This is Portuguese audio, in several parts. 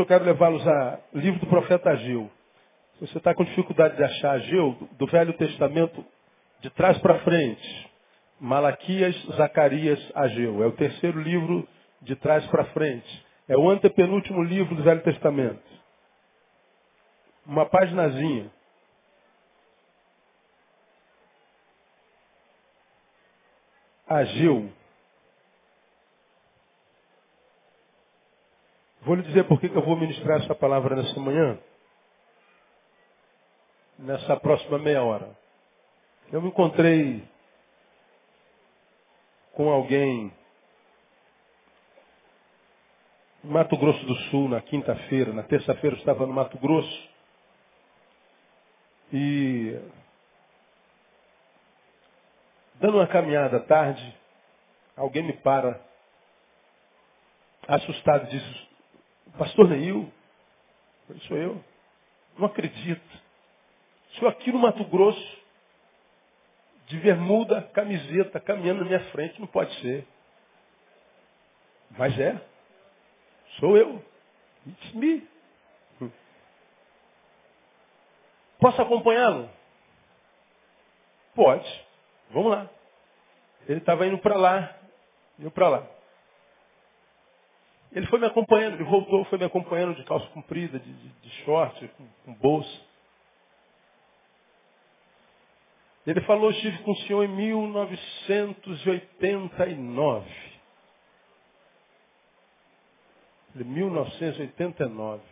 Eu quero levá-los a livro do profeta Ageu. Se você está com dificuldade de achar Ageu, do Velho Testamento, de trás para frente, Malaquias, Zacarias, Ageu. É o terceiro livro de trás para frente. É o antepenúltimo livro do Velho Testamento. Uma paginazinha. Ageu. Vou lhe dizer por que eu vou ministrar essa palavra nessa manhã. Nessa próxima meia hora. Eu me encontrei com alguém em Mato Grosso do Sul na quinta-feira. Na terça-feira eu estava no Mato Grosso. E dando uma caminhada à tarde, alguém me para, assustado, e diz, Pastor Neil, sou eu. Não acredito. Sou aqui no Mato Grosso, de bermuda, camiseta, caminhando na minha frente, não pode ser. Mas é. Sou eu. It's me. Posso acompanhá-lo? Pode. Vamos lá. Ele estava indo para lá, eu para lá. Ele foi me acompanhando, ele voltou, foi me acompanhando de calça comprida, de, de, de short, com, com bolsa. Ele falou, estive com o senhor em 1989. 1989.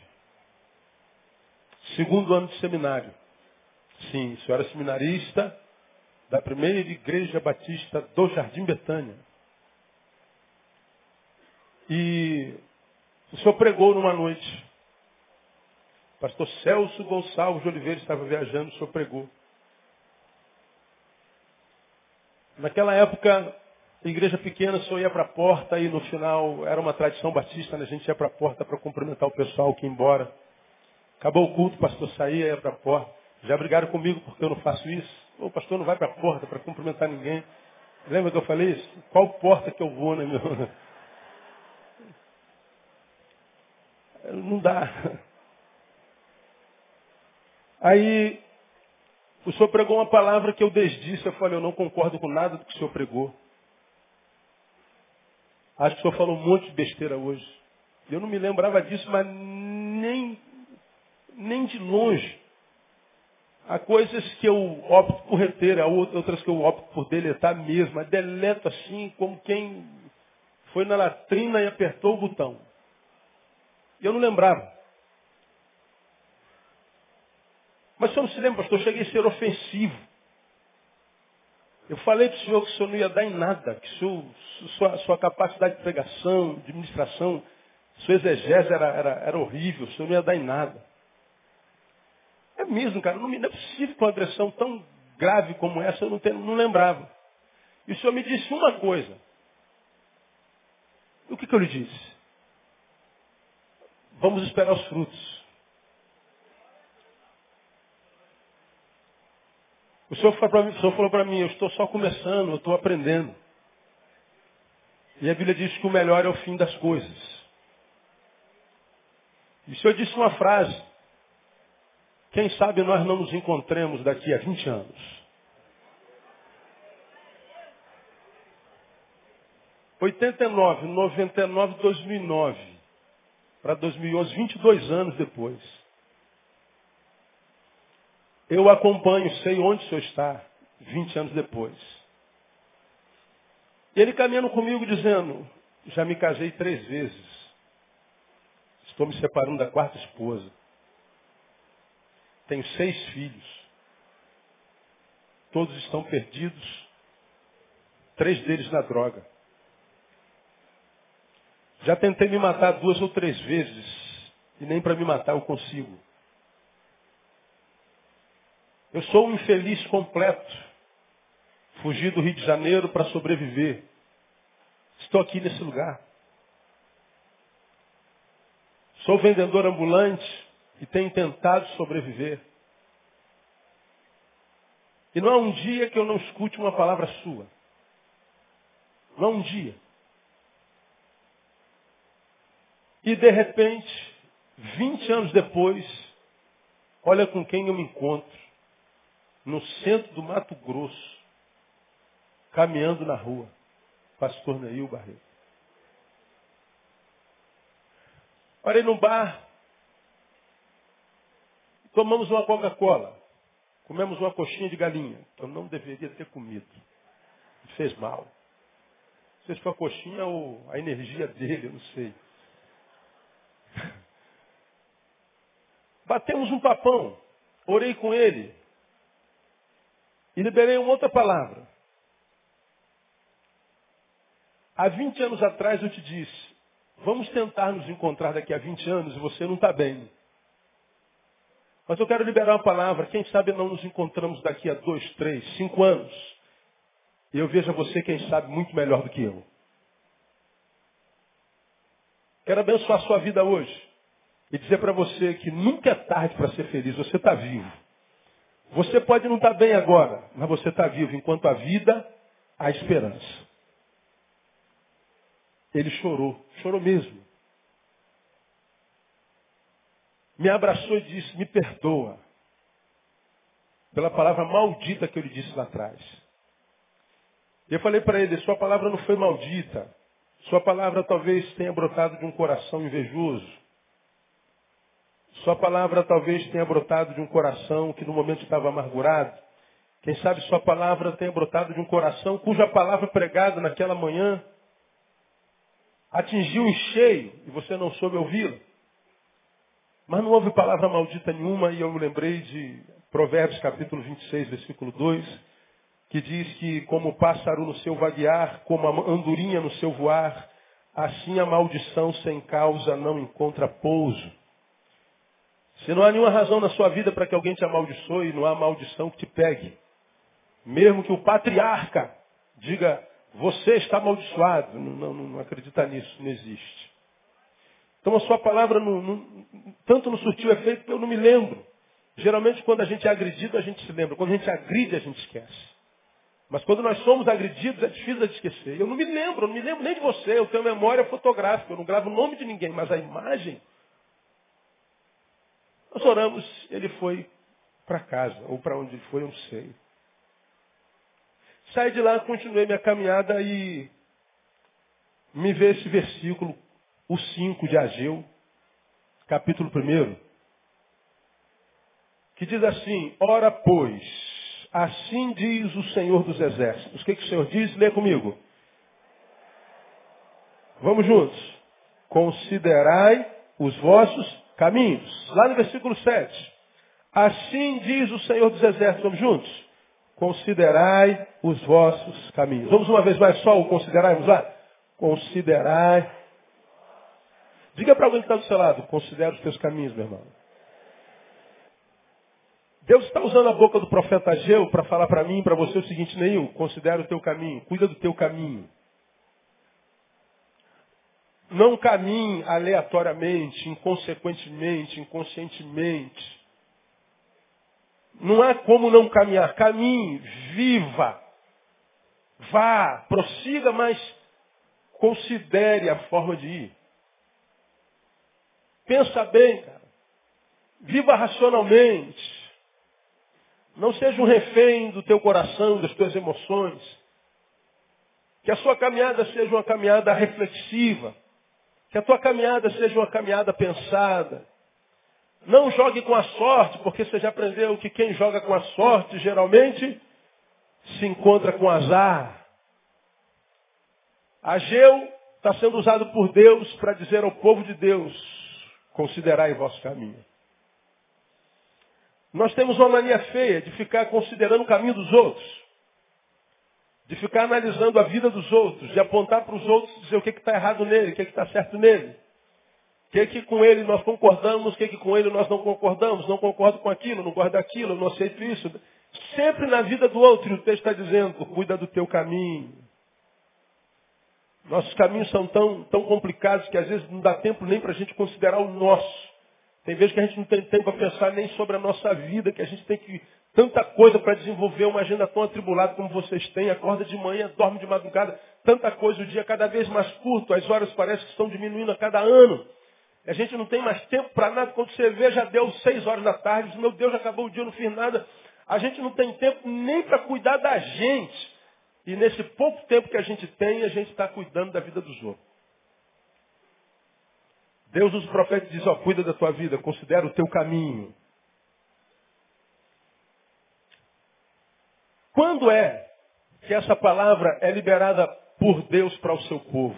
Segundo ano de seminário. Sim, o senhor era seminarista da primeira igreja batista do Jardim Betânia. E o senhor pregou numa noite. O pastor Celso Gonçalves de Oliveira estava viajando, o senhor pregou. Naquela época, igreja pequena só ia para a porta e no final era uma tradição batista, né? a gente ia para a porta para cumprimentar o pessoal que ia embora. Acabou o culto, o pastor saía, ia para a porta. Já brigaram comigo porque eu não faço isso. O pastor não vai para a porta para cumprimentar ninguém. Lembra que eu falei isso? Qual porta que eu vou, né, meu? Não dá. Aí o senhor pregou uma palavra que eu desdisse. Eu falei, eu não concordo com nada do que o senhor pregou. Acho que o senhor falou um monte de besteira hoje. Eu não me lembrava disso, mas nem, nem de longe. Há coisas que eu opto por reter, há outras que eu opto por deletar mesmo. Deleto assim, como quem foi na latrina e apertou o botão. E eu não lembrava. Mas o senhor não se lembra, pastor, eu cheguei a ser ofensivo. Eu falei para o senhor que o senhor não ia dar em nada, que senhor, sua, sua, capacidade de pregação, de administração, sua exegese era, era, era horrível, o senhor não ia dar em nada. É mesmo, cara, não, é possível que uma agressão tão grave como essa eu não, tenho, não lembrava. E o senhor me disse uma coisa. O que, que eu lhe disse? Vamos esperar os frutos. O senhor falou para mim, eu estou só começando, eu estou aprendendo. E a Bíblia diz que o melhor é o fim das coisas. E o senhor disse uma frase. Quem sabe nós não nos encontremos daqui a 20 anos. 89, 99, 2009. Para 2011, 22 anos depois. Eu acompanho, sei onde o senhor está, 20 anos depois. Ele caminhando comigo dizendo, já me casei três vezes. Estou me separando da quarta esposa. Tenho seis filhos. Todos estão perdidos. Três deles na droga. Já tentei me matar duas ou três vezes. E nem para me matar eu consigo. Eu sou um infeliz completo. Fugi do Rio de Janeiro para sobreviver. Estou aqui nesse lugar. Sou vendedor ambulante e tenho tentado sobreviver. E não há um dia que eu não escute uma palavra sua. Não há um dia. E de repente, 20 anos depois, olha com quem eu me encontro. No centro do Mato Grosso, caminhando na rua. Pastor Neil Barreto. Parei num bar, tomamos uma Coca-Cola, comemos uma coxinha de galinha, que eu não deveria ter comido. Me fez mal. Não sei se foi a coxinha ou a energia dele, eu não sei. Batemos um papão, orei com ele e liberei uma outra palavra. Há 20 anos atrás eu te disse, vamos tentar nos encontrar daqui a 20 anos e você não está bem. Mas eu quero liberar uma palavra, quem sabe não nos encontramos daqui a dois, três, cinco anos. E eu vejo você, quem sabe, muito melhor do que eu. Quero abençoar a sua vida hoje e dizer para você que nunca é tarde para ser feliz. Você está vivo. Você pode não estar tá bem agora, mas você está vivo. Enquanto a vida, há esperança. Ele chorou, chorou mesmo. Me abraçou e disse: Me perdoa pela palavra maldita que eu lhe disse lá atrás. Eu falei para ele: Sua palavra não foi maldita. Sua palavra talvez tenha brotado de um coração invejoso. Sua palavra talvez tenha brotado de um coração que no momento estava amargurado. Quem sabe sua palavra tenha brotado de um coração cuja palavra pregada naquela manhã atingiu em cheio e você não soube ouvi-la. Mas não houve palavra maldita nenhuma e eu me lembrei de Provérbios capítulo 26, versículo 2, que diz que como o pássaro no seu vaguear, como a andorinha no seu voar, assim a maldição sem causa não encontra pouso. Se não há nenhuma razão na sua vida para que alguém te amaldiçoe, não há maldição que te pegue. Mesmo que o patriarca diga, você está amaldiçoado. Não, não, não acredita nisso, não existe. Então a sua palavra não, não, tanto não surtiu efeito que eu não me lembro. Geralmente quando a gente é agredido, a gente se lembra. Quando a gente agride, a gente esquece. Mas quando nós somos agredidos, é difícil de esquecer. Eu não me lembro, eu não me lembro nem de você. Eu tenho memória fotográfica, eu não gravo o nome de ninguém, mas a imagem. Nós oramos, ele foi para casa, ou para onde ele foi, eu não sei. Saí de lá, continuei minha caminhada e me vê esse versículo, o 5 de Ageu, capítulo 1, que diz assim, ora pois, assim diz o Senhor dos Exércitos. O que, que o Senhor diz? Lê comigo. Vamos juntos. Considerai os vossos caminhos. Lá no versículo 7. Assim diz o Senhor dos Exércitos. Vamos juntos considerai os vossos caminhos. Vamos uma vez mais só o considerai, vamos lá? Considerai. Diga para alguém que está do seu lado, considera os teus caminhos, meu irmão. Deus está usando a boca do profeta Ageu para falar para mim, para você o seguinte, Neil, considera o teu caminho, cuida do teu caminho. Não caminhe aleatoriamente, inconsequentemente, inconscientemente. Não há como não caminhar. Caminhe, viva, vá, prossiga, mas considere a forma de ir. Pensa bem, cara. Viva racionalmente. Não seja um refém do teu coração, das tuas emoções. Que a sua caminhada seja uma caminhada reflexiva. Que a tua caminhada seja uma caminhada pensada. Não jogue com a sorte, porque você já aprendeu que quem joga com a sorte geralmente se encontra com azar. Ageu está sendo usado por Deus para dizer ao povo de Deus, considerai vosso caminho. Nós temos uma mania feia de ficar considerando o caminho dos outros. De ficar analisando a vida dos outros, de apontar para os outros e dizer o que está errado nele, o que está certo nele. O que, que com ele nós concordamos, o que, que com ele nós não concordamos, não concordo com aquilo, não gosto daquilo, não aceito isso. Sempre na vida do outro, o texto está dizendo, cuida do teu caminho. Nossos caminhos são tão, tão complicados que às vezes não dá tempo nem para a gente considerar o nosso. Tem vezes que a gente não tem tempo para pensar nem sobre a nossa vida, que a gente tem que tanta coisa para desenvolver, uma agenda tão atribulada como vocês têm, acorda de manhã, dorme de madrugada, tanta coisa, o dia cada vez mais curto, as horas parecem que estão diminuindo a cada ano. A gente não tem mais tempo para nada. Quando você vê, já deu seis horas da tarde. Meu Deus, acabou o dia, não fiz nada. A gente não tem tempo nem para cuidar da gente. E nesse pouco tempo que a gente tem, a gente está cuidando da vida dos outros. Deus usa o profeta e diz, ó, cuida da tua vida, considera o teu caminho. Quando é que essa palavra é liberada por Deus para o seu povo?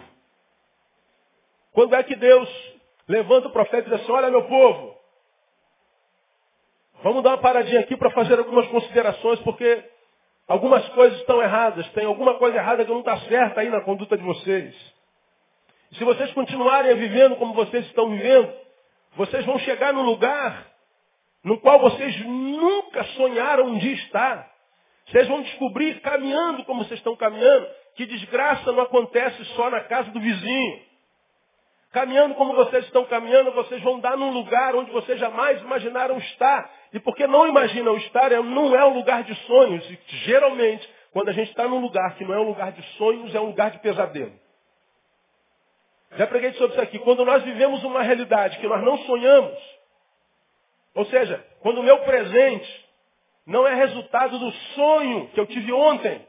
Quando é que Deus levanta o profeta e diz assim, olha meu povo, vamos dar uma paradinha aqui para fazer algumas considerações, porque algumas coisas estão erradas, tem alguma coisa errada que não está certa aí na conduta de vocês. Se vocês continuarem vivendo como vocês estão vivendo, vocês vão chegar num lugar no qual vocês nunca sonharam de estar. Vocês vão descobrir, caminhando como vocês estão caminhando, que desgraça não acontece só na casa do vizinho. Caminhando como vocês estão caminhando, vocês vão dar num lugar onde vocês jamais imaginaram estar. E porque não imaginam estar, é, não é um lugar de sonhos. E, geralmente, quando a gente está num lugar que não é um lugar de sonhos, é um lugar de pesadelo. Já preguei sobre isso aqui. Quando nós vivemos uma realidade que nós não sonhamos, ou seja, quando o meu presente não é resultado do sonho que eu tive ontem.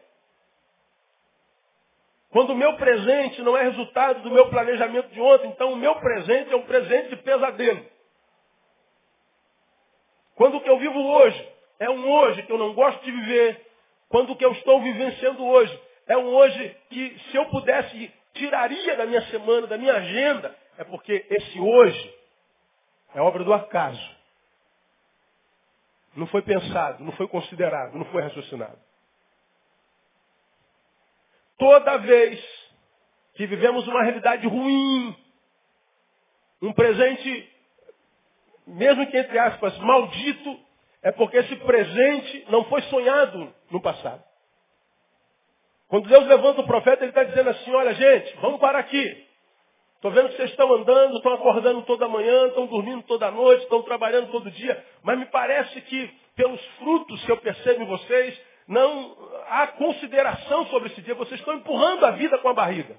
Quando o meu presente não é resultado do meu planejamento de ontem, então o meu presente é um presente de pesadelo. Quando o que eu vivo hoje é um hoje que eu não gosto de viver, quando o que eu estou vivenciando hoje é um hoje que, se eu pudesse, tiraria da minha semana, da minha agenda, é porque esse hoje é obra do acaso. Não foi pensado, não foi considerado, não foi raciocinado. Toda vez que vivemos uma realidade ruim, um presente, mesmo que entre aspas, maldito, é porque esse presente não foi sonhado no passado. Quando Deus levanta o profeta, ele está dizendo assim, olha gente, vamos parar aqui. Estou vendo que vocês estão andando, estão acordando toda manhã, estão dormindo toda noite, estão trabalhando todo dia, mas me parece que, pelos frutos que eu percebo em vocês, não há consideração sobre esse dia. Vocês estão empurrando a vida com a barriga.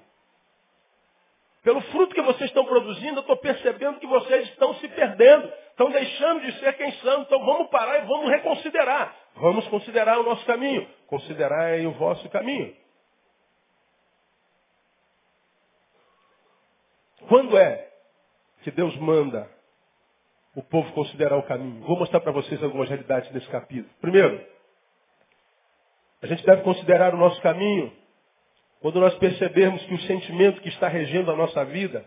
Pelo fruto que vocês estão produzindo, eu estou percebendo que vocês estão se perdendo, estão deixando de ser quem são. Então vamos parar e vamos reconsiderar. Vamos considerar o nosso caminho. Considerai o vosso caminho. Quando é que Deus manda o povo considerar o caminho? Vou mostrar para vocês algumas realidades nesse capítulo. Primeiro, a gente deve considerar o nosso caminho quando nós percebermos que o sentimento que está regendo a nossa vida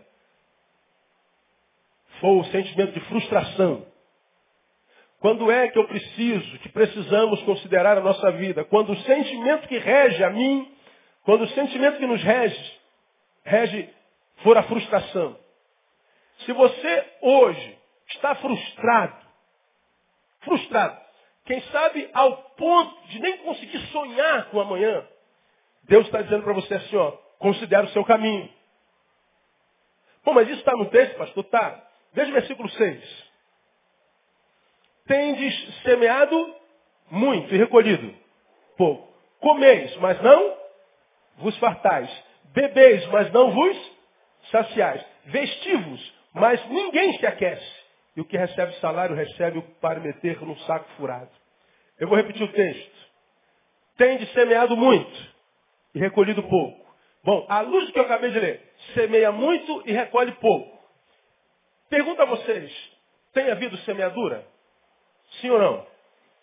foi o sentimento de frustração. Quando é que eu preciso, que precisamos considerar a nossa vida? Quando o sentimento que rege a mim, quando o sentimento que nos rege, rege for a frustração. Se você hoje está frustrado, frustrado, quem sabe ao ponto de nem conseguir sonhar com amanhã, Deus está dizendo para você assim, ó, considere o seu caminho. Pô, mas isso está no texto, pastor? Tá. Veja o versículo 6. Tendes semeado muito e recolhido pouco. Comeis, mas não vos fartais. Bebeis, mas não vos saciais. Vestivos, mas ninguém se aquece. E o que recebe salário, recebe para meter no saco furado. Eu vou repetir o texto. Tende semeado muito e recolhido pouco. Bom, à luz do que eu acabei de ler, semeia muito e recolhe pouco. Pergunta a vocês, tem havido semeadura? Sim ou não?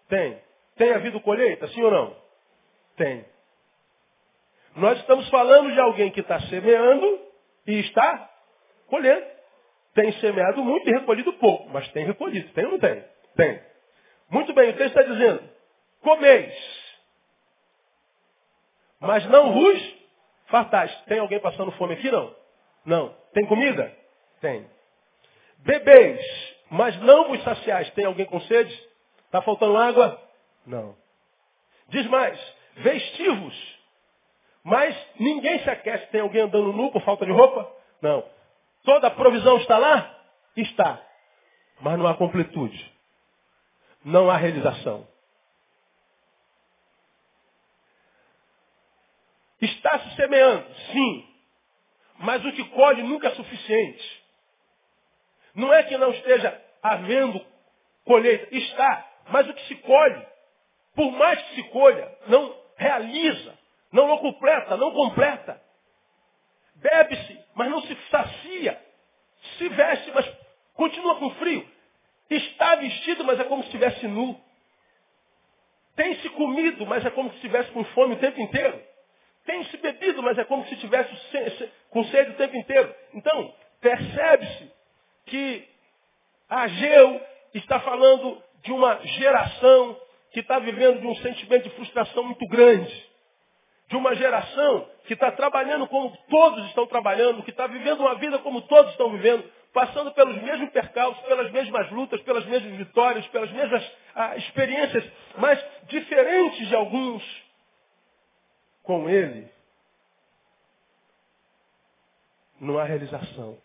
Tem. Tem havido colheita? Sim ou não? Tem. Nós estamos falando de alguém que está semeando e está colhendo. Tem semeado muito e recolhido pouco, mas tem recolhido. Tem ou não tem? Tem. Muito bem, o texto está dizendo, comeis, mas não vos fartais. Tem alguém passando fome aqui? Não. Não. Tem comida? Tem. Bebeis, mas não vos saciais. Tem alguém com sede? Está faltando água? Não. Diz mais, vestivos, mas ninguém se aquece. Tem alguém andando nu por falta de roupa? Não. Toda a provisão está lá? Está. Mas não há completude. Não há realização. Está se semeando, sim. Mas o que colhe nunca é suficiente. Não é que não esteja havendo colheita. Está. Mas o que se colhe, por mais que se colha, não realiza, não completa, não completa. Bebe-se, mas não se sacia. Se veste, mas continua com frio. Está vestido, mas é como se estivesse nu. Tem-se comido, mas é como se estivesse com fome o tempo inteiro. Tem-se bebido, mas é como se estivesse com sede o tempo inteiro. Então, percebe-se que Ageu está falando de uma geração que está vivendo de um sentimento de frustração muito grande. De uma geração que está trabalhando como todos estão trabalhando, que está vivendo uma vida como todos estão vivendo, passando pelos mesmos percalços, pelas mesmas lutas, pelas mesmas vitórias, pelas mesmas ah, experiências, mas diferentes de alguns. Com ele, não há realização.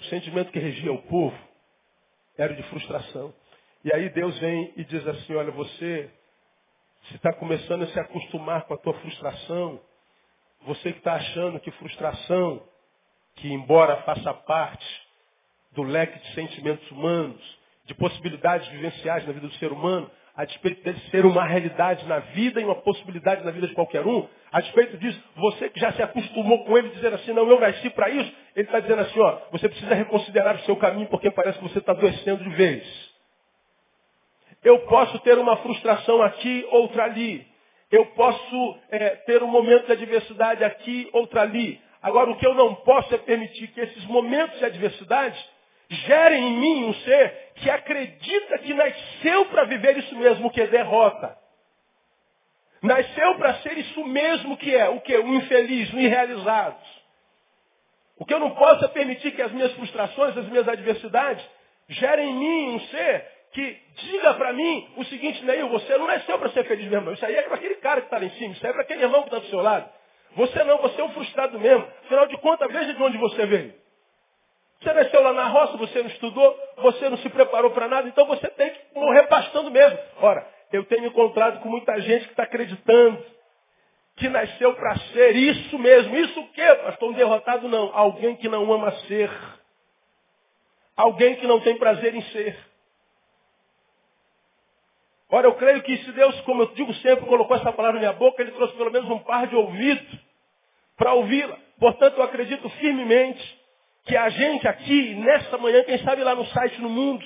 O sentimento que regia o povo era de frustração. E aí Deus vem e diz assim, olha, você se está começando a se acostumar com a tua frustração, você que está achando que frustração, que embora faça parte do leque de sentimentos humanos, de possibilidades vivenciais na vida do ser humano, a despeito de ser uma realidade na vida e uma possibilidade na vida de qualquer um, a despeito disso, você que já se acostumou com ele dizer assim, não, eu nasci para isso, ele está dizendo assim, ó, você precisa reconsiderar o seu caminho porque parece que você está adoecendo de vez. Eu posso ter uma frustração aqui, outra ali. Eu posso é, ter um momento de adversidade aqui, outra ali. Agora, o que eu não posso é permitir que esses momentos de adversidade gerem em mim um ser que acredita que nasceu para viver isso mesmo que é derrota. Nasceu para ser isso mesmo que é, o que? O infeliz, o irrealizado. O que eu não posso é permitir que as minhas frustrações, as minhas adversidades, gerem em mim um ser que diga para mim o seguinte, Neil, você não nasceu para ser feliz mesmo. Isso aí é para aquele cara que está lá em cima, isso aí é para aquele irmão que está do seu lado. Você não, você é um frustrado mesmo. Afinal de contas, veja de onde você veio. Você nasceu lá na roça, você não estudou, você não se preparou para nada, então você tem que morrer pastando mesmo. Ora, eu tenho encontrado com muita gente que está acreditando que nasceu para ser isso mesmo. Isso o quê, pastor? Um derrotado não. Alguém que não ama ser. Alguém que não tem prazer em ser. Ora, eu creio que se Deus, como eu digo sempre, colocou essa palavra na minha boca, Ele trouxe pelo menos um par de ouvidos para ouvi-la. Portanto, eu acredito firmemente que a gente aqui, nesta manhã, quem sabe lá no site no mundo,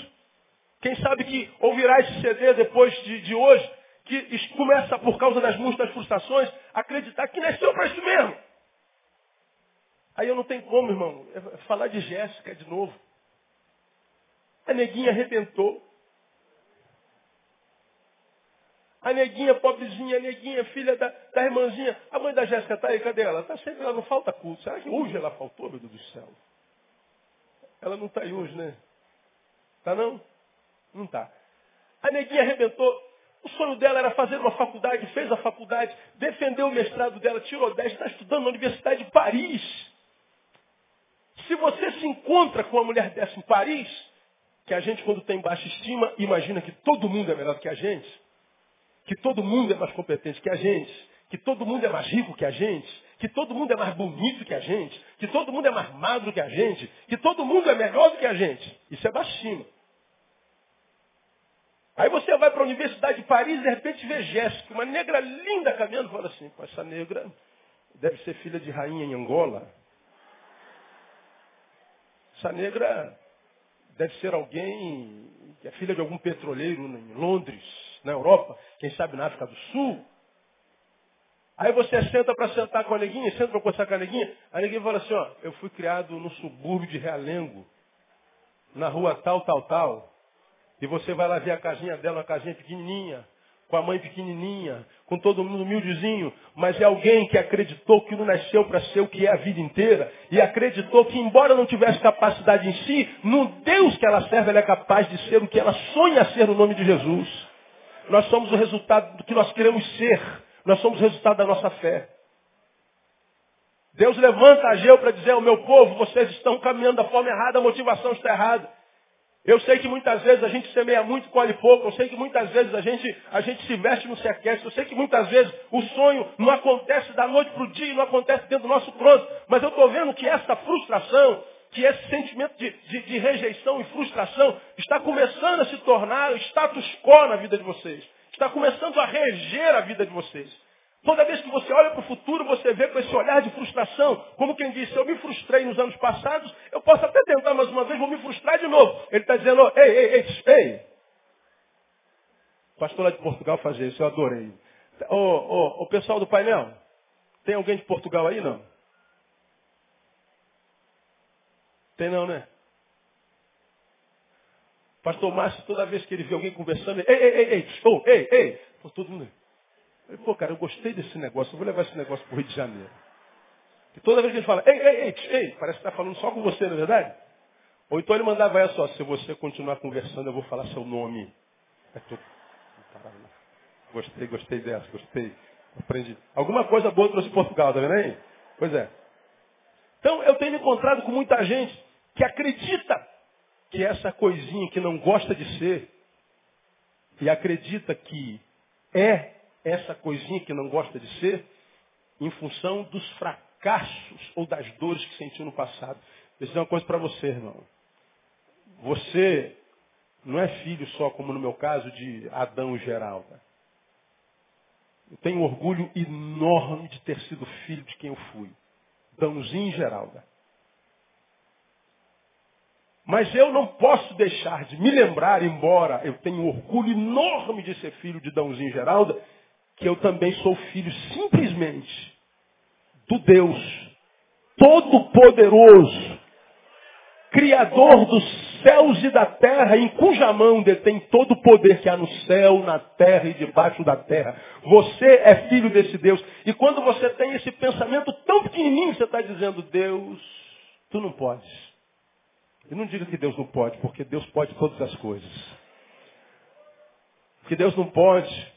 quem sabe que ouvirá esse CD depois de, de hoje, que começa por causa das múltiplas frustrações, acreditar que nasceu para isso mesmo. Aí eu não tenho como, irmão, é falar de Jéssica de novo. A neguinha arrebentou. A neguinha, pobrezinha, neguinha, filha da, da irmãzinha. A mãe da Jéssica está aí, cadê ela? Está sempre lá, não falta culto. Será que hoje ela faltou, meu Deus do céu? Ela não está aí hoje, né? Está não? Não está. A neguinha arrebentou. O sonho dela era fazer uma faculdade, fez a faculdade, defendeu o mestrado dela, tirou 10, está estudando na Universidade de Paris. Se você se encontra com uma mulher dessa em Paris, que a gente quando tem baixa estima, imagina que todo mundo é melhor que a gente, que todo mundo é mais competente que a gente, que todo mundo é mais rico que a gente, que todo mundo é mais bonito que a gente, que todo mundo é mais magro que a gente, que todo mundo é melhor do que a gente. Isso é baixinho. Aí você vai para a Universidade de Paris e de repente vê Jéssica, uma negra linda caminhando, fala assim, essa negra deve ser filha de rainha em Angola. Essa negra deve ser alguém que é filha de algum petroleiro em Londres, na Europa, quem sabe na África do Sul. Aí você senta para sentar com a neguinha, senta para conversar com a neguinha, a neguinha fala assim, ó, eu fui criado no subúrbio de Realengo, na rua tal, tal, tal. E você vai lá ver a casinha dela, uma casinha pequenininha, com a mãe pequenininha, com todo mundo humildezinho, mas é alguém que acreditou que não nasceu para ser o que é a vida inteira, e acreditou que, embora não tivesse capacidade em si, no Deus que ela serve, ela é capaz de ser o que ela sonha ser no nome de Jesus. Nós somos o resultado do que nós queremos ser. Nós somos resultado da nossa fé. Deus levanta Ageu para dizer ao meu povo, vocês estão caminhando da forma errada, a motivação está errada. Eu sei que muitas vezes a gente semeia muito, colhe pouco. Eu sei que muitas vezes a gente, a gente se veste e não se aquece. Eu sei que muitas vezes o sonho não acontece da noite para o dia, não acontece dentro do nosso pronto. Mas eu estou vendo que essa frustração, que esse sentimento de, de, de rejeição e frustração está começando a se tornar status quo na vida de vocês. Está começando a reger a vida de vocês. Toda vez que você olha para o futuro, você vê com esse olhar de frustração, como quem disse, eu me frustrei nos anos passados, eu posso até tentar mais uma vez, vou me frustrar de novo. Ele está dizendo, ei, ei, ei, ei. O pastor lá de Portugal fazia isso, eu adorei. Ô, ô, o pessoal do painel, tem alguém de Portugal aí, não? Tem não, né? Pastor Márcio, toda vez que ele vê alguém conversando, ele, ei, ei, ei, ei, oh, ei, ei, todo mundo. Ele, pô, cara, eu gostei desse negócio, eu vou levar esse negócio para o Rio de Janeiro. E toda vez que ele fala, ei, ei, ei, ei, parece que está falando só com você, não é verdade? Ou então ele mandava essa, ó, se você continuar conversando, eu vou falar seu nome. É tu... Gostei, gostei dessa, gostei. Aprendi. Alguma coisa boa trouxe Portugal, tá vendo aí? Pois é. Então eu tenho encontrado com muita gente que acredita que essa coisinha que não gosta de ser, e acredita que é essa coisinha que não gosta de ser, em função dos fracassos ou das dores que sentiu no passado. Vou dizer uma coisa para você, irmão. Você não é filho só, como no meu caso, de Adão e Geralda. Eu tenho orgulho enorme de ter sido filho de quem eu fui. Dãozinho e Geralda. Mas eu não posso deixar de me lembrar, embora eu tenha um orgulho enorme de ser filho de Dãozinho Geralda, que eu também sou filho simplesmente do Deus Todo-Poderoso, Criador dos céus e da terra, em cuja mão detém todo o poder que há no céu, na terra e debaixo da terra. Você é filho desse Deus. E quando você tem esse pensamento tão pequenininho, você está dizendo, Deus, tu não podes. E não diga que Deus não pode, porque Deus pode todas as coisas. O que Deus não pode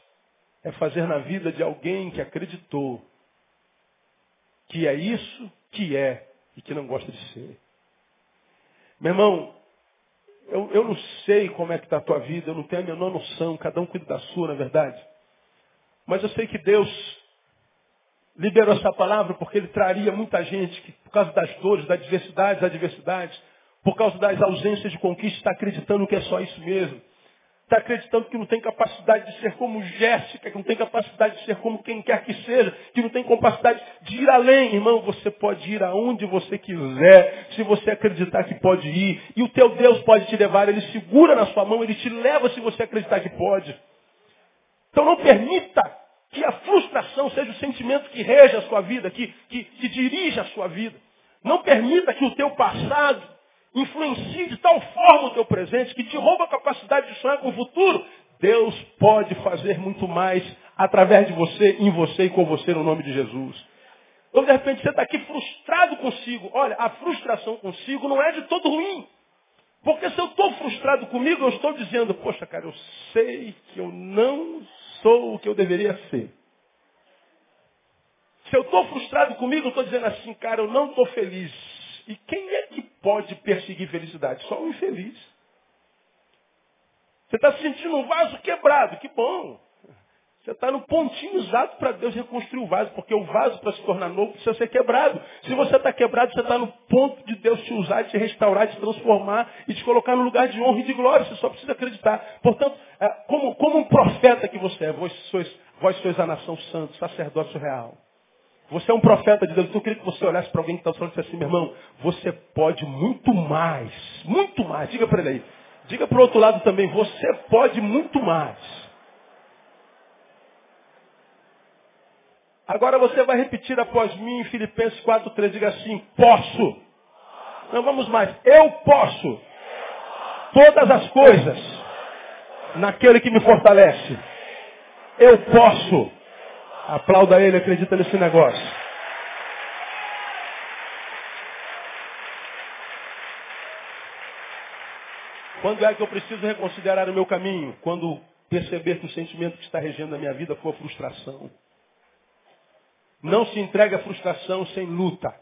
é fazer na vida de alguém que acreditou que é isso que é e que não gosta de ser. Meu irmão, eu, eu não sei como é que está a tua vida, eu não tenho a menor noção, cada um cuida da sua, na é verdade. Mas eu sei que Deus liberou essa palavra porque Ele traria muita gente que, por causa das dores, das diversidades, das adversidades, por causa das ausências de conquista, está acreditando que é só isso mesmo está acreditando que não tem capacidade de ser como Jéssica, que não tem capacidade de ser como quem quer que seja, que não tem capacidade de ir além. Irmão, você pode ir aonde você quiser, se você acreditar que pode ir. E o teu Deus pode te levar, ele segura na sua mão, ele te leva se você acreditar que pode. Então não permita que a frustração seja o sentimento que rege a sua vida, que, que, que dirige a sua vida. Não permita que o teu passado influencie de tal forma o teu presente que te rouba a capacidade de sonhar com o futuro, Deus pode fazer muito mais através de você, em você e com você no nome de Jesus. Então, de repente, você está aqui frustrado consigo. Olha, a frustração consigo não é de todo ruim. Porque se eu estou frustrado comigo, eu estou dizendo, poxa, cara, eu sei que eu não sou o que eu deveria ser. Se eu estou frustrado comigo, eu estou dizendo assim, cara, eu não estou feliz. E quem é que pode perseguir felicidade? Só o infeliz. Você está sentindo um vaso quebrado, que bom. Você está no pontinho exato para Deus reconstruir o vaso, porque o vaso para se tornar novo precisa ser quebrado. Se você está quebrado, você está no ponto de Deus te usar, te restaurar, te transformar e te colocar no lugar de honra e de glória. Você só precisa acreditar. Portanto, é, como, como um profeta que você é, vós sois, vós sois a nação santa, sacerdócio real. Você é um profeta de Deus. Então eu queria que você olhasse para alguém que está falando assim, meu irmão, você pode muito mais. Muito mais. Diga para ele aí. Diga para o outro lado também, você pode muito mais. Agora você vai repetir após mim em Filipenses 4,3. Diga assim, posso. Não, vamos mais. Eu posso. Todas as coisas. Naquele que me fortalece. Eu posso Aplauda ele, acredita nesse negócio. Quando é que eu preciso reconsiderar o meu caminho? Quando perceber que o sentimento que está regendo a minha vida foi a frustração. Não se entregue à frustração sem luta.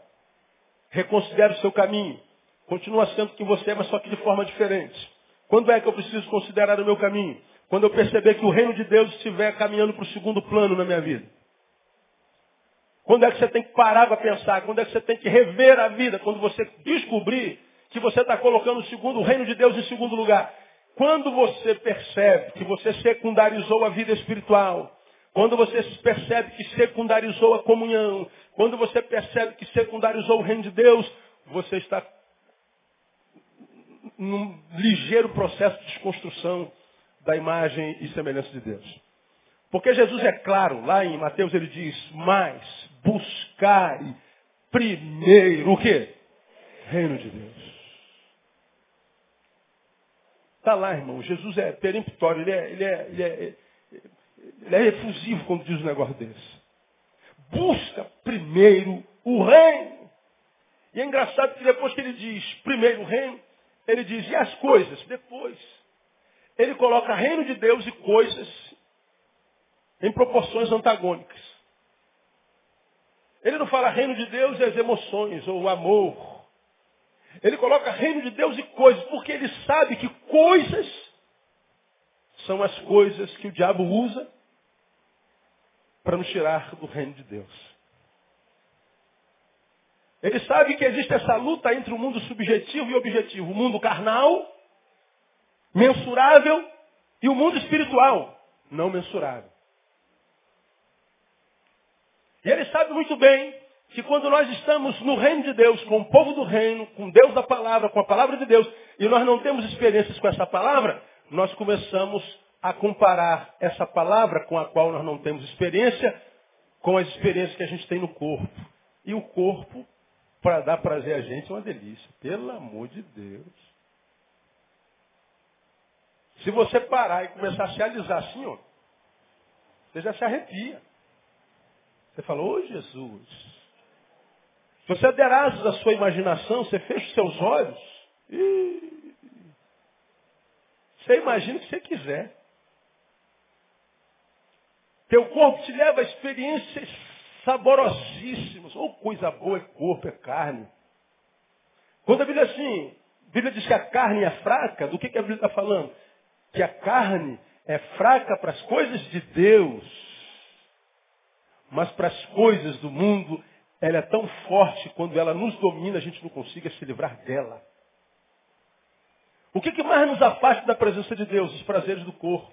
Reconsidere o seu caminho. Continua sendo quem você é, mas só que de forma diferente. Quando é que eu preciso considerar o meu caminho? Quando eu perceber que o reino de Deus estiver caminhando para o segundo plano na minha vida. Quando é que você tem que parar para pensar? Quando é que você tem que rever a vida? Quando você descobrir que você está colocando o, segundo, o reino de Deus em segundo lugar. Quando você percebe que você secundarizou a vida espiritual, quando você percebe que secundarizou a comunhão, quando você percebe que secundarizou o reino de Deus, você está num ligeiro processo de desconstrução da imagem e semelhança de Deus. Porque Jesus é claro, lá em Mateus ele diz, mas buscai primeiro o quê? Reino de Deus. Está lá, irmão. Jesus é peremptório, ele é, ele, é, ele, é, ele é efusivo quando diz um negócio desse. Busca primeiro o reino. E é engraçado que depois que ele diz primeiro o reino, ele diz, e as coisas? Depois. Ele coloca reino de Deus e coisas em proporções antagônicas. Ele não fala reino de Deus e as emoções, ou o amor. Ele coloca reino de Deus e coisas, porque ele sabe que coisas são as coisas que o diabo usa para nos tirar do reino de Deus. Ele sabe que existe essa luta entre o mundo subjetivo e objetivo, o mundo carnal, mensurável, e o mundo espiritual, não mensurável. E ele sabe muito bem que quando nós estamos no reino de Deus, com o povo do reino, com Deus da palavra, com a palavra de Deus, e nós não temos experiências com essa palavra, nós começamos a comparar essa palavra com a qual nós não temos experiência com as experiências que a gente tem no corpo. E o corpo, para dar prazer a gente, é uma delícia. Pelo amor de Deus. Se você parar e começar a se alisar assim, ó, você já se arrepia. Você fala, ô Jesus. Você der asas à sua imaginação, você fecha os seus olhos. E... Você imagina o que você quiser. Teu corpo te leva a experiências saborosíssimas. Ou oh, coisa boa é corpo, é carne. Quando a Bíblia assim, a Bíblia diz que a carne é fraca, do que, que a Bíblia está falando? Que a carne é fraca para as coisas de Deus. Mas para as coisas do mundo, ela é tão forte quando ela nos domina, a gente não consiga se livrar dela. O que, que mais nos afasta da presença de Deus? Os prazeres do corpo.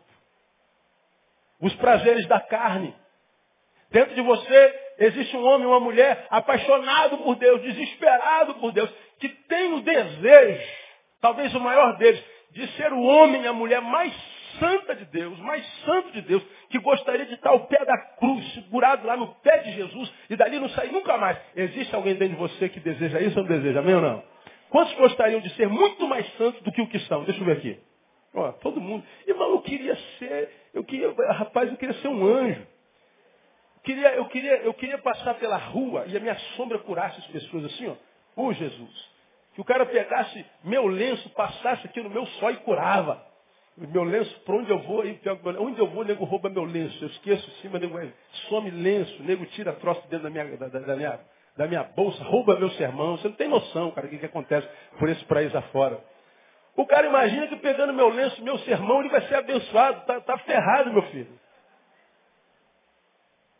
Os prazeres da carne. Dentro de você existe um homem, uma mulher apaixonado por Deus, desesperado por Deus, que tem o desejo, talvez o maior deles, de ser o homem e a mulher mais santa de Deus, mais santo de Deus, que gostaria de estar ao pé da cruz, segurado lá no pé de Jesus, e dali não sair nunca mais. Existe alguém dentro de você que deseja isso ou não deseja? Amém ou não? Quantos gostariam de ser muito mais santos do que o que são? Deixa eu ver aqui. Ó, todo mundo. Irmão, eu queria ser, eu queria, rapaz, eu queria ser um anjo. Eu queria, eu queria, eu queria passar pela rua e a minha sombra curasse as pessoas assim, ó. Ô Jesus. Que o cara pegasse meu lenço, passasse aqui no meu só e curava. Meu lenço, para onde eu vou, onde eu vou, nego rouba meu lenço. Eu esqueço em cima, nego some lenço, nego tira troço dentro da minha, da, da, minha, da minha bolsa, rouba meu sermão. Você não tem noção, cara, o que, que acontece por esse país afora. O cara imagina que pegando meu lenço, meu sermão, ele vai ser abençoado. Tá, tá ferrado, meu filho.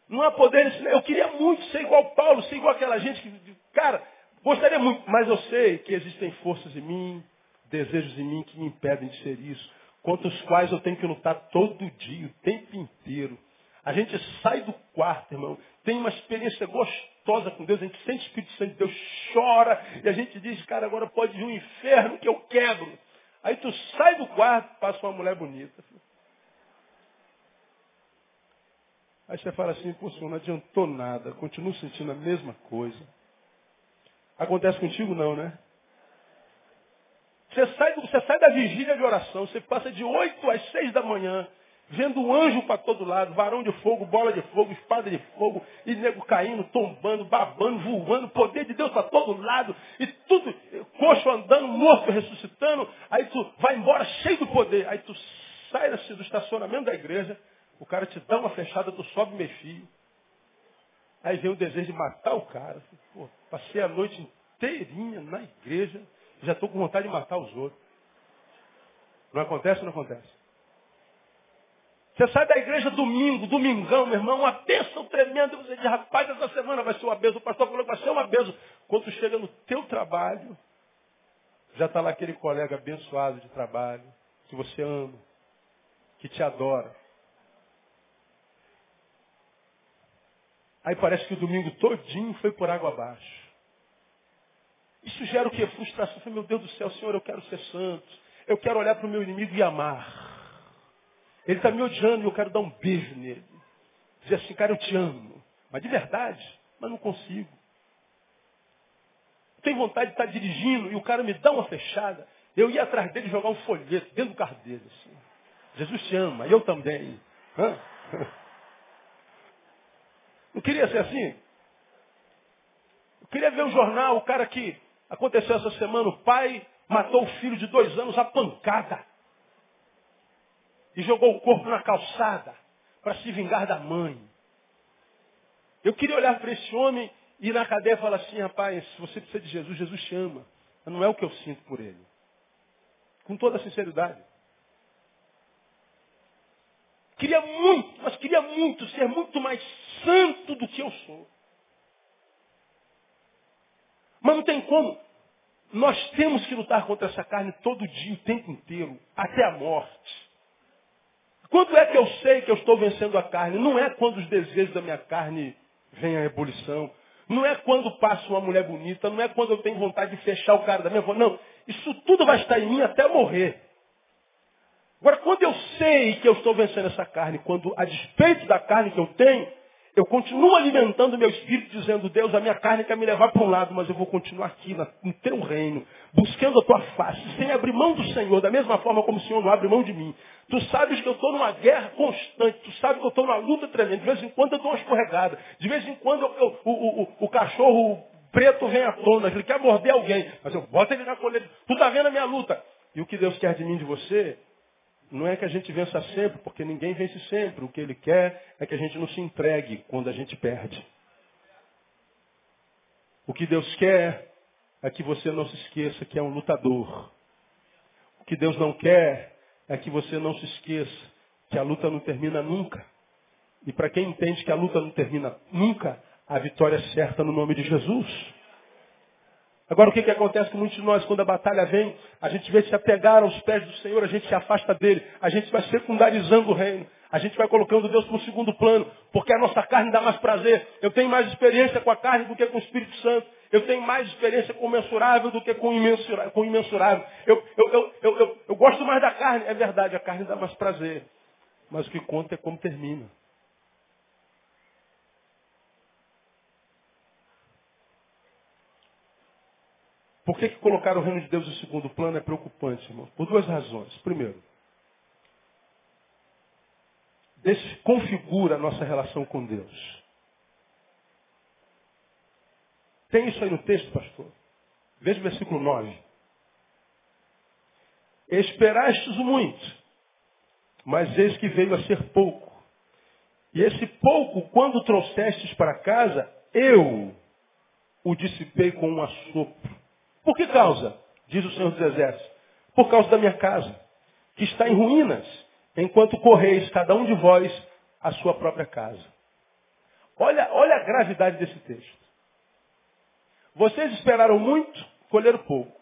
Não há poder. Eu queria muito ser igual Paulo, ser igual aquela gente que, cara, gostaria muito, mas eu sei que existem forças em mim, desejos em mim que me impedem de ser isso contra os quais eu tenho que lutar todo dia, o tempo inteiro. A gente sai do quarto, irmão, tem uma experiência gostosa com Deus, a gente sente o Espírito Santo de Deus, chora, e a gente diz, cara, agora pode vir um inferno que eu quebro. Aí tu sai do quarto, passa uma mulher bonita. Aí você fala assim, pô, senhor, não adiantou nada, continuo sentindo a mesma coisa. Acontece contigo não, né? Você sai, você sai da vigília de oração, você passa de 8 às 6 da manhã, vendo um anjo para todo lado, varão de fogo, bola de fogo, espada de fogo, e nego caindo, tombando, babando, voando, poder de Deus para todo lado, e tudo, coxo andando, morto, ressuscitando, aí tu vai embora cheio do poder, aí tu sai do estacionamento da igreja, o cara te dá uma fechada, tu sobe meio fio, aí vem o desejo de matar o cara, Pô, passei a noite inteirinha na igreja, já estou com vontade de matar os outros. Não acontece ou não acontece? Você sai da igreja domingo, domingão, meu irmão, uma bênção tremenda. Você diz, rapaz, essa semana vai ser uma bênção. O pastor falou que vai ser uma bênção. Quando chega no teu trabalho, Já está lá aquele colega abençoado de trabalho, que você ama, que te adora. Aí parece que o domingo todinho foi por água abaixo. Isso gera o que? Frustração. Meu Deus do céu, Senhor, eu quero ser santo. Eu quero olhar para o meu inimigo e amar. Ele está me odiando e eu quero dar um beijo nele. Dizer assim, cara, eu te amo. Mas de verdade, mas não consigo. Tenho vontade de estar dirigindo e o cara me dá uma fechada. Eu ia atrás dele jogar um folheto dentro do carro dele. Assim. Jesus te ama, eu também. Hã? Não queria ser assim? Eu queria ver o jornal, o cara que aconteceu essa semana, o pai matou o filho de dois anos a pancada. E jogou o corpo na calçada para se vingar da mãe. Eu queria olhar para esse homem e ir na cadeia falar assim, rapaz, se você precisa de Jesus, Jesus te ama. Mas não é o que eu sinto por ele. Com toda sinceridade. Queria muito, mas queria muito ser muito mais santo do que eu sou. Mas não tem como. Nós temos que lutar contra essa carne todo dia, o tempo inteiro, até a morte. Quando é que eu sei que eu estou vencendo a carne? Não é quando os desejos da minha carne vêm à ebulição. Não é quando passa uma mulher bonita. Não é quando eu tenho vontade de fechar o cara da minha voz. Não. Isso tudo vai estar em mim até morrer. Agora, quando eu sei que eu estou vencendo essa carne, quando a despeito da carne que eu tenho, eu continuo alimentando meu espírito, dizendo, Deus, a minha carne quer me levar para um lado, mas eu vou continuar aqui no teu reino, buscando a tua face, sem abrir mão do Senhor, da mesma forma como o Senhor não abre mão de mim. Tu sabes que eu estou numa guerra constante, tu sabes que eu estou numa luta tremenda, de vez em quando eu dou uma escorregada, de vez em quando eu, eu, o, o, o cachorro preto vem à tona, ele quer morder alguém, mas eu boto ele na colheita. Tu está vendo a minha luta. E o que Deus quer de mim de você não é que a gente vença sempre, porque ninguém vence sempre. O que ele quer é que a gente não se entregue quando a gente perde. O que Deus quer é que você não se esqueça que é um lutador. O que Deus não quer é que você não se esqueça que a luta não termina nunca. E para quem entende que a luta não termina nunca, a vitória é certa no nome de Jesus. Agora o que, que acontece com muitos de nós, quando a batalha vem, a gente vê se apegar aos pés do Senhor, a gente se afasta dele, a gente vai secundarizando o reino, a gente vai colocando Deus para o segundo plano, porque a nossa carne dá mais prazer. Eu tenho mais experiência com a carne do que com o Espírito Santo. Eu tenho mais experiência com mensurável do que com imensurável. Eu, eu, eu, eu, gosto mais da carne. É verdade, a carne dá mais prazer. Mas o que conta é como termina. Por que, que colocar o reino de Deus em segundo plano é preocupante, irmão? Por duas razões. Primeiro, desconfigura a nossa relação com Deus. Tem isso aí no texto, pastor? Veja o versículo 9. Esperastes muito, mas eis que veio a ser pouco. E esse pouco, quando trouxestes para casa, eu o dissipei com um assopro. Por que causa? Diz o Senhor dos Exércitos. Por causa da minha casa, que está em ruínas, enquanto correis cada um de vós a sua própria casa. Olha, olha a gravidade desse texto. Vocês esperaram muito, colheram pouco.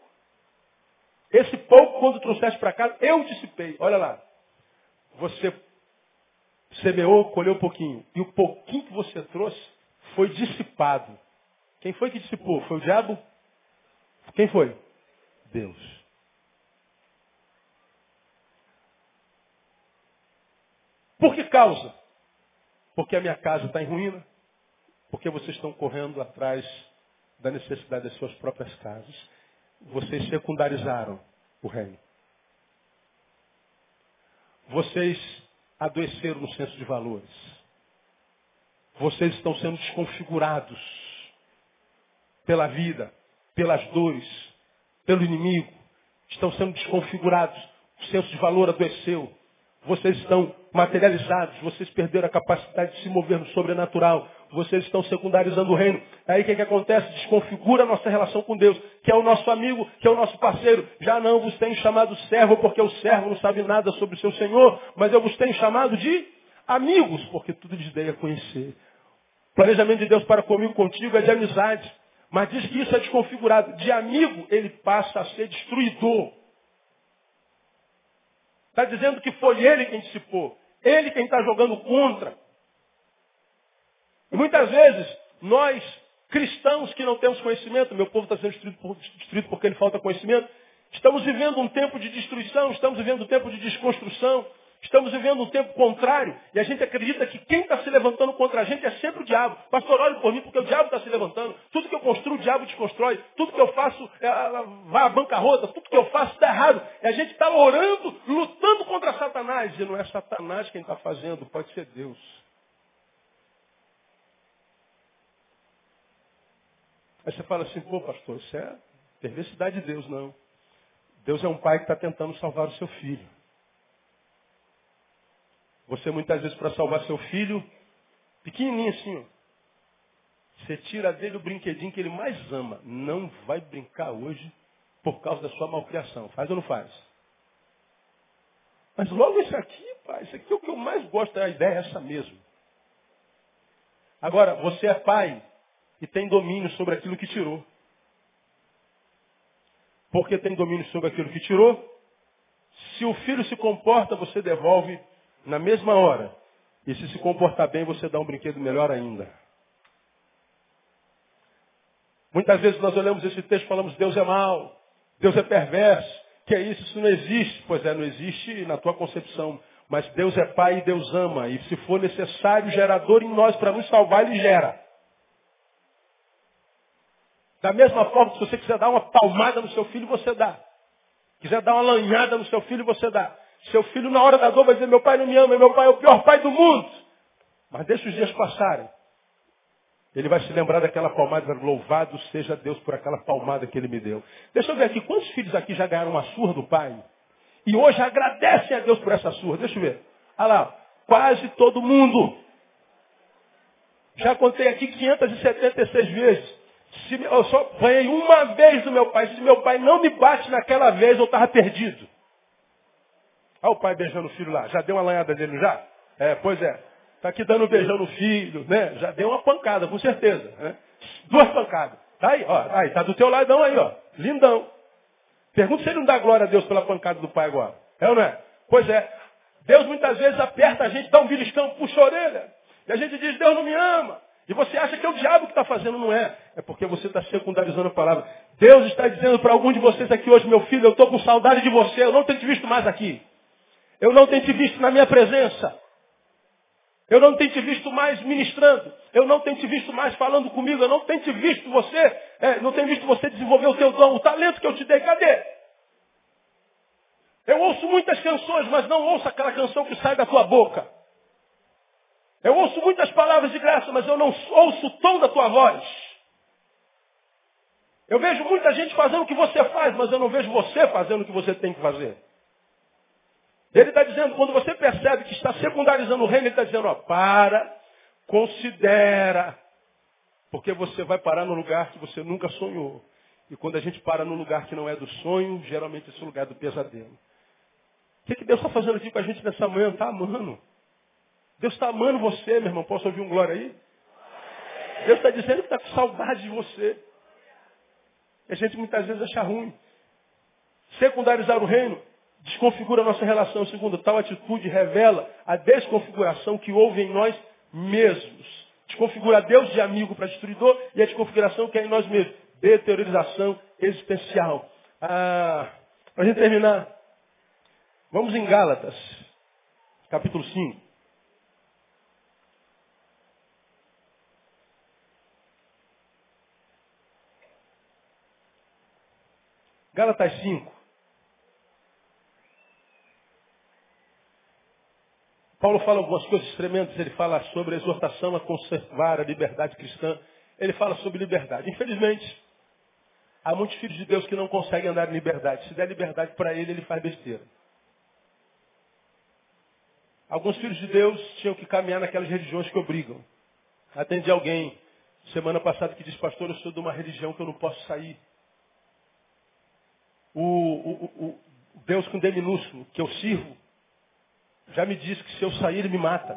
Esse pouco, quando trouxeste para casa, eu dissipei. Olha lá. Você semeou, colheu um pouquinho. E o pouquinho que você trouxe foi dissipado. Quem foi que dissipou? Foi o diabo? Quem foi? Deus. Por que causa? Porque a minha casa está em ruína. Porque vocês estão correndo atrás da necessidade das suas próprias casas. Vocês secundarizaram o reino. Vocês adoeceram no senso de valores. Vocês estão sendo desconfigurados pela vida pelas dores, pelo inimigo, estão sendo desconfigurados, o senso de valor adoeceu, vocês estão materializados, vocês perderam a capacidade de se mover no sobrenatural, vocês estão secundarizando o reino. Aí o que, que acontece? Desconfigura a nossa relação com Deus, que é o nosso amigo, que é o nosso parceiro. Já não vos tenho chamado servo, porque o servo não sabe nada sobre o seu Senhor, mas eu vos tenho chamado de amigos, porque tudo lhes dei a conhecer. O planejamento de Deus para comigo, contigo, é de amizade. Mas diz que isso é desconfigurado. De amigo, ele passa a ser destruidor. Está dizendo que foi ele quem dissipou. Ele quem está jogando contra. E muitas vezes, nós, cristãos que não temos conhecimento, meu povo está sendo destruído, por, destruído porque ele falta conhecimento, estamos vivendo um tempo de destruição, estamos vivendo um tempo de desconstrução, Estamos vivendo um tempo contrário e a gente acredita que quem está se levantando contra a gente é sempre o diabo. Pastor, olhe por mim, porque o diabo está se levantando. Tudo que eu construo, o diabo desconstrói. Tudo que eu faço é, vai à bancarrota. Tudo que eu faço está errado. E a gente está orando, lutando contra Satanás. E não é Satanás quem está fazendo, pode ser Deus. Aí você fala assim, pô pastor, isso é perversidade de Deus, não. Deus é um pai que está tentando salvar o seu filho. Você muitas vezes para salvar seu filho, pequenininho assim, ó, você tira dele o brinquedinho que ele mais ama. Não vai brincar hoje por causa da sua malcriação. Faz ou não faz? Mas logo isso aqui, pai, isso aqui é o que eu mais gosto, a ideia é essa mesmo. Agora, você é pai e tem domínio sobre aquilo que tirou. Porque tem domínio sobre aquilo que tirou, se o filho se comporta, você devolve na mesma hora. E se se comportar bem, você dá um brinquedo melhor ainda. Muitas vezes nós olhamos esse texto e falamos, Deus é mau, Deus é perverso, que é isso, isso não existe. Pois é, não existe na tua concepção. Mas Deus é Pai e Deus ama. E se for necessário, gerador em nós para nos salvar, Ele gera. Da mesma forma, se você quiser dar uma palmada no seu filho, você dá. Quiser dar uma lanhada no seu filho, você dá. Seu filho, na hora da dor, vai dizer, meu pai não me ama, meu pai é o pior pai do mundo. Mas deixa os dias passarem. Ele vai se lembrar daquela palmada, louvado seja Deus por aquela palmada que ele me deu. Deixa eu ver aqui, quantos filhos aqui já ganharam uma surra do pai? E hoje agradecem a Deus por essa surra. Deixa eu ver. Olha lá, quase todo mundo. Já contei aqui 576 vezes. Se eu só ganhei uma vez do meu pai. Se meu pai não me bate naquela vez, eu estava perdido. Olha o pai beijando o filho lá. Já deu uma lanhada nele, já? É, pois é. Está aqui dando um beijão no filho, né? Já deu uma pancada, com certeza. Né? Duas pancadas. Tá aí, ó. Aí, tá do teu ladão aí, ó. Lindão. Pergunta se ele não dá glória a Deus pela pancada do pai agora. É ou não é? Pois é. Deus muitas vezes aperta a gente, dá um beliscão, puxa a orelha. E a gente diz, Deus não me ama. E você acha que é o diabo que está fazendo, não é. É porque você está secundarizando a palavra. Deus está dizendo para algum de vocês aqui hoje, meu filho, eu estou com saudade de você, eu não tenho te visto mais aqui. Eu não tenho te visto na minha presença. Eu não tenho te visto mais ministrando. Eu não tenho te visto mais falando comigo. Eu não tenho te visto você, é, não tenho visto você desenvolver o teu dom, o talento que eu te dei. Cadê? Eu ouço muitas canções, mas não ouço aquela canção que sai da tua boca. Eu ouço muitas palavras de graça, mas eu não ouço o tom da tua voz. Eu vejo muita gente fazendo o que você faz, mas eu não vejo você fazendo o que você tem que fazer. Ele está dizendo, quando você percebe que está secundarizando o reino, ele está dizendo, ó, para, considera, porque você vai parar no lugar que você nunca sonhou. E quando a gente para no lugar que não é do sonho, geralmente esse é lugar do pesadelo. O que, que Deus está fazendo aqui com a gente nessa manhã? Está amando. Deus está amando você, meu irmão. Posso ouvir um glória aí? Deus está dizendo que está com saudade de você. E a gente muitas vezes acha ruim. Secundarizar o reino desconfigura a nossa relação. Segundo, tal atitude revela a desconfiguração que houve em nós mesmos. Desconfigura Deus de amigo para destruidor e a desconfiguração que é em nós mesmos. Deteriorização existencial. Ah, para a gente terminar, vamos em Gálatas, capítulo 5. Gálatas 5. Paulo fala algumas coisas tremendas, ele fala sobre a exortação a conservar a liberdade cristã. Ele fala sobre liberdade. Infelizmente, há muitos filhos de Deus que não conseguem andar em liberdade. Se der liberdade para ele, ele faz besteira. Alguns filhos de Deus tinham que caminhar naquelas religiões que obrigam. Atendi alguém semana passada que disse, pastor, eu sou de uma religião que eu não posso sair. O, o, o Deus com D minúsculo, que eu sirvo, já me disse que se eu sair ele me mata.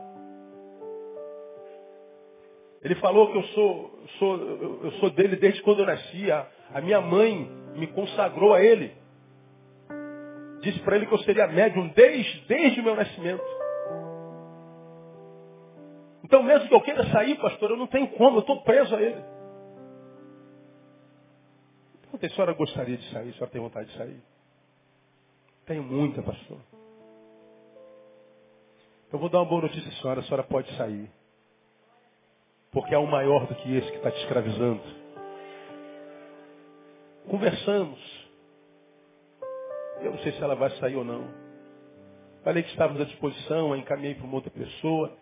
Ele falou que eu sou, sou, eu sou dele desde quando eu nasci. A, a minha mãe me consagrou a ele. Disse para ele que eu seria médium desde, desde o meu nascimento. Então, mesmo que eu queira sair, pastor, eu não tenho como, eu estou preso a ele. Então, a senhora gostaria de sair, a senhora tem vontade de sair? Tenho muita, pastor. Eu vou dar uma boa notícia à senhora, a senhora pode sair. Porque há um maior do que esse que está te escravizando. Conversamos. Eu não sei se ela vai sair ou não. Falei que estávamos à disposição, a encaminhei para uma outra pessoa.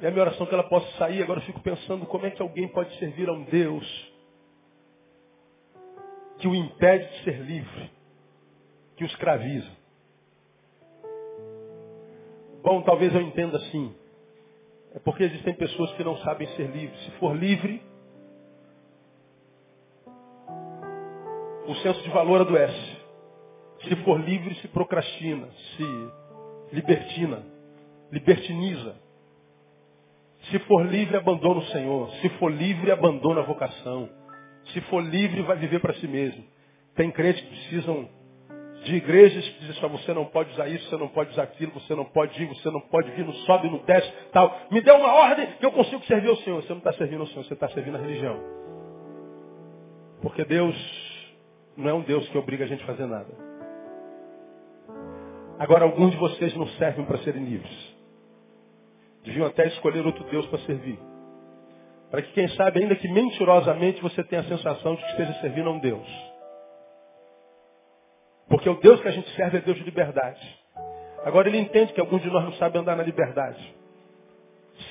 E a minha oração é que ela possa sair. Agora eu fico pensando como é que alguém pode servir a um Deus que o impede de ser livre, que o escraviza. Bom, talvez eu entenda assim. É porque existem pessoas que não sabem ser livres. Se for livre, o senso de valor adoece. Se for livre, se procrastina, se libertina, libertiniza. Se for livre, abandona o Senhor. Se for livre, abandona a vocação. Se for livre, vai viver para si mesmo. Tem crentes que precisam de igrejas que dizem só, você não pode usar isso, você não pode usar aquilo, você não pode ir, você não pode vir, não sobe, não desce, tal. Me dê uma ordem que eu consigo servir ao Senhor. Você não está servindo ao Senhor, você está servindo a religião. Porque Deus não é um Deus que obriga a gente a fazer nada. Agora, alguns de vocês não servem para serem livres. Deviam até escolher outro Deus para servir. Para que, quem sabe, ainda que mentirosamente, você tenha a sensação de que esteja servindo a um Deus. Porque o Deus que a gente serve é Deus de liberdade. Agora ele entende que alguns de nós não sabem andar na liberdade.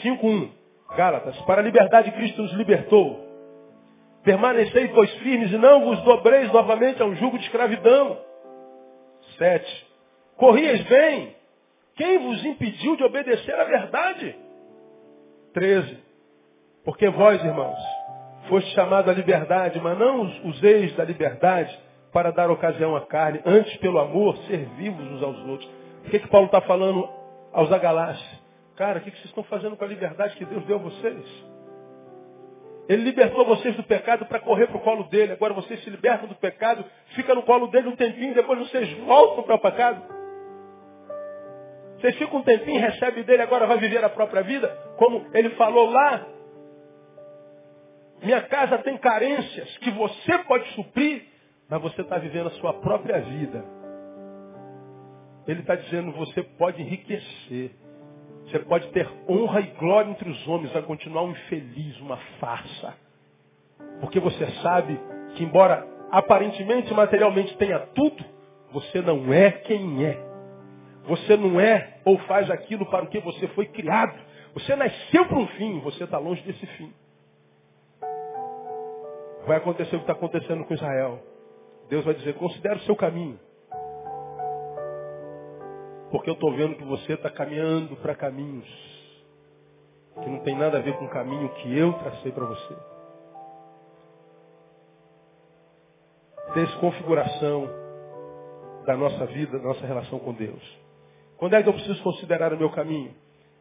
5.1. Gálatas. Para a liberdade Cristo nos libertou. Permanecei, pois, firmes e não vos dobreis novamente a um jugo de escravidão. 7. Corrieis bem. Quem vos impediu de obedecer à verdade? 13. Porque vós, irmãos, foste chamado à liberdade, mas não useis da liberdade para dar ocasião à carne, antes pelo amor, servivos uns aos outros. Por que, que Paulo está falando aos Agalácios? Cara, o que, que vocês estão fazendo com a liberdade que Deus deu a vocês? Ele libertou vocês do pecado para correr para o colo dele. Agora vocês se libertam do pecado, fica no colo dele um tempinho, depois vocês voltam para o pecado. Vocês ficam um tempinho, recebem dele, agora vai viver a própria vida, como ele falou lá. Minha casa tem carências que você pode suprir mas você está vivendo a sua própria vida. Ele está dizendo, você pode enriquecer. Você pode ter honra e glória entre os homens, vai continuar um infeliz, uma farsa. Porque você sabe que embora aparentemente materialmente tenha tudo, você não é quem é. Você não é ou faz aquilo para o que você foi criado. Você nasceu para um fim, você está longe desse fim. Vai acontecer o que está acontecendo com Israel. Deus vai dizer, considere o seu caminho. Porque eu estou vendo que você está caminhando para caminhos que não tem nada a ver com o caminho que eu tracei para você. Desconfiguração da nossa vida, da nossa relação com Deus. Quando é que eu preciso considerar o meu caminho?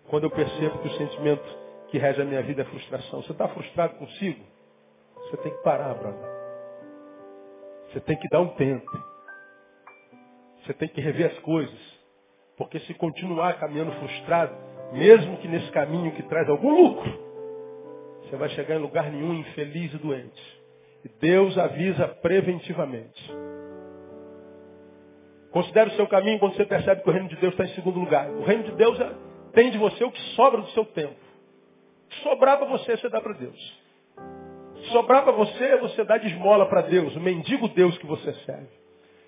Quando eu percebo que o sentimento que rege a minha vida é frustração. Você está frustrado consigo? Você tem que parar, brother. Você tem que dar um tempo. Você tem que rever as coisas. Porque se continuar caminhando frustrado, mesmo que nesse caminho que traz algum lucro, você vai chegar em lugar nenhum infeliz e doente. E Deus avisa preventivamente. Considere o seu caminho quando você percebe que o reino de Deus está em segundo lugar. O reino de Deus é, tem de você o que sobra do seu tempo. O que sobrar para você, você dá para Deus sobrar para você, você dá de esmola para Deus, o mendigo Deus que você serve.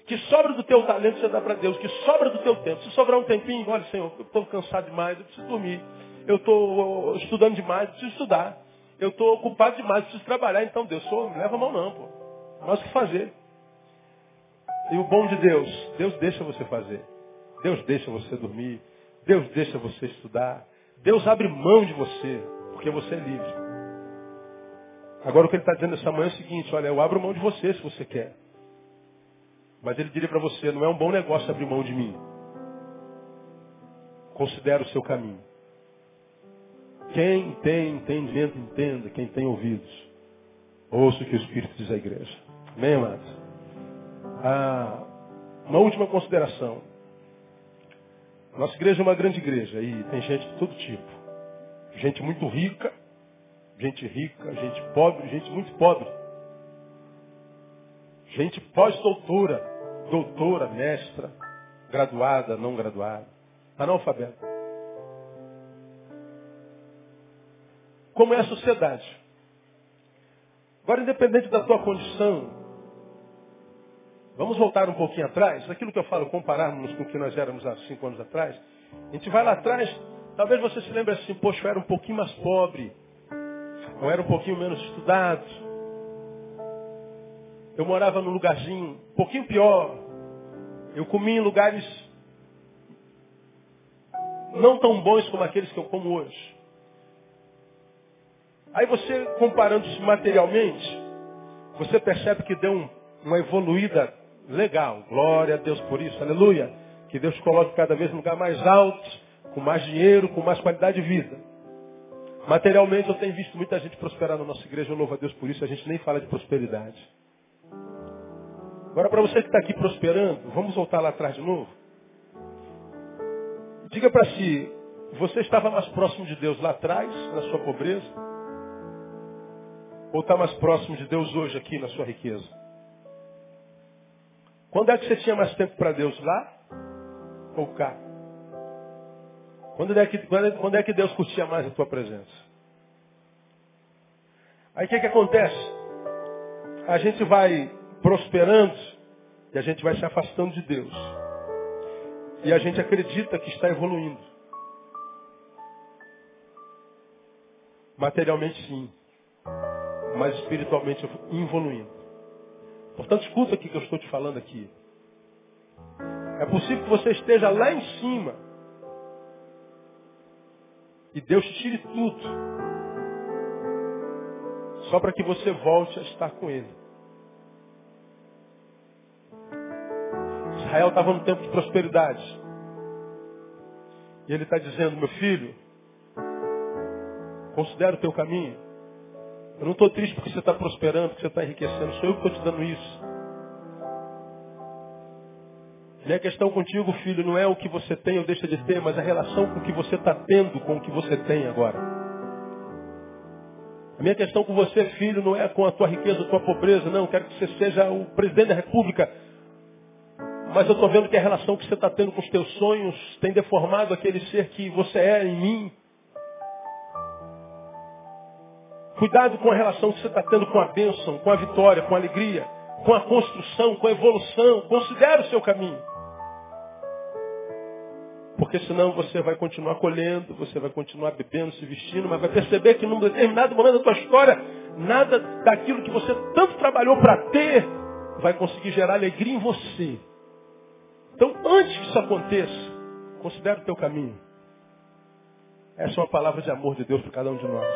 Que sobra do teu talento, você dá para Deus. Que sobra do teu tempo. Se sobrar um tempinho, olha, Senhor, eu estou cansado demais, eu preciso dormir. Eu estou estudando demais, eu preciso estudar. Eu estou ocupado demais, eu preciso trabalhar. Então, Deus, só não leva a mão não, pô. Nós que fazer. E o bom de Deus, Deus deixa você fazer. Deus deixa você dormir. Deus deixa você estudar. Deus abre mão de você, porque você é livre. Agora o que ele está dizendo essa manhã é o seguinte, olha, eu abro mão de você se você quer. Mas ele diria para você, não é um bom negócio abrir mão de mim. Considere o seu caminho. Quem tem entendimento, entenda. Quem tem ouvidos, ouça o que o Espírito diz à igreja. Amém, amados? Ah, uma última consideração. Nossa igreja é uma grande igreja e tem gente de todo tipo. Gente muito rica, gente rica, gente pobre, gente muito pobre. Gente pós-doutora, doutora, mestra, graduada, não graduada, analfabeta. Como é a sociedade? Agora, independente da tua condição, vamos voltar um pouquinho atrás, aquilo que eu falo, compararmos com o que nós éramos há cinco anos atrás. A gente vai lá atrás, talvez você se lembre assim, poxa, eu era um pouquinho mais pobre, eu era um pouquinho menos estudado, eu morava num lugarzinho um pouquinho pior, eu comia em lugares não tão bons como aqueles que eu como hoje. Aí você, comparando-se materialmente, você percebe que deu um, uma evoluída legal. Glória a Deus por isso, aleluia. Que Deus coloque cada vez um lugar mais alto, com mais dinheiro, com mais qualidade de vida. Materialmente eu tenho visto muita gente prosperar na nossa igreja, eu louvo a Deus por isso, a gente nem fala de prosperidade. Agora para você que está aqui prosperando, vamos voltar lá atrás de novo. Diga para si, você estava mais próximo de Deus lá atrás, na sua pobreza? Ou está mais próximo de Deus hoje aqui na sua riqueza? Quando é que você tinha mais tempo para Deus? Lá ou cá? Quando é, que, é, quando é que Deus curtia mais a tua presença? Aí o que, que acontece? A gente vai prosperando e a gente vai se afastando de Deus. E a gente acredita que está evoluindo. Materialmente sim mas espiritualmente evoluindo. Portanto, escuta aqui que eu estou te falando aqui. É possível que você esteja lá em cima e Deus tire tudo, só para que você volte a estar com Ele. Israel estava num tempo de prosperidade. E ele está dizendo, meu filho, considera o teu caminho. Eu não estou triste porque você está prosperando, porque você está enriquecendo. Sou eu que estou te dando isso. Minha questão contigo, filho, não é o que você tem ou deixa de ter, mas a relação com o que você está tendo com o que você tem agora. A minha questão com você, filho, não é com a tua riqueza, a tua pobreza, não. Eu quero que você seja o presidente da república. Mas eu estou vendo que a relação que você está tendo com os teus sonhos tem deformado aquele ser que você é em mim. Cuidado com a relação que você está tendo com a bênção, com a vitória, com a alegria, com a construção, com a evolução. Considere o seu caminho. Porque senão você vai continuar colhendo, você vai continuar bebendo, se vestindo, mas vai perceber que num determinado momento da tua história, nada daquilo que você tanto trabalhou para ter vai conseguir gerar alegria em você. Então, antes que isso aconteça, considere o teu caminho. Essa é uma palavra de amor de Deus para cada um de nós.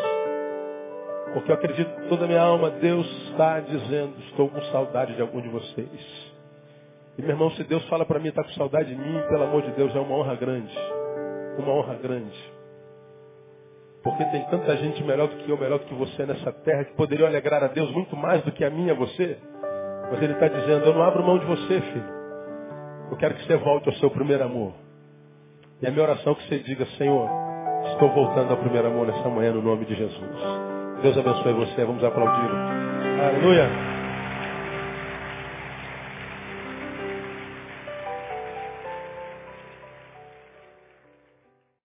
Porque eu acredito toda a minha alma, Deus está dizendo, estou com saudade de algum de vocês. E meu irmão, se Deus fala para mim, está com saudade de mim, pelo amor de Deus, é uma honra grande. Uma honra grande. Porque tem tanta gente melhor do que eu, melhor do que você nessa terra, que poderia alegrar a Deus muito mais do que a mim e a você. Mas Ele está dizendo, eu não abro mão de você, filho. Eu quero que você volte ao seu primeiro amor. E a minha oração é que você diga, Senhor, estou voltando ao primeiro amor nessa manhã no nome de Jesus. Deus abençoe você. Vamos aplaudir. Aleluia.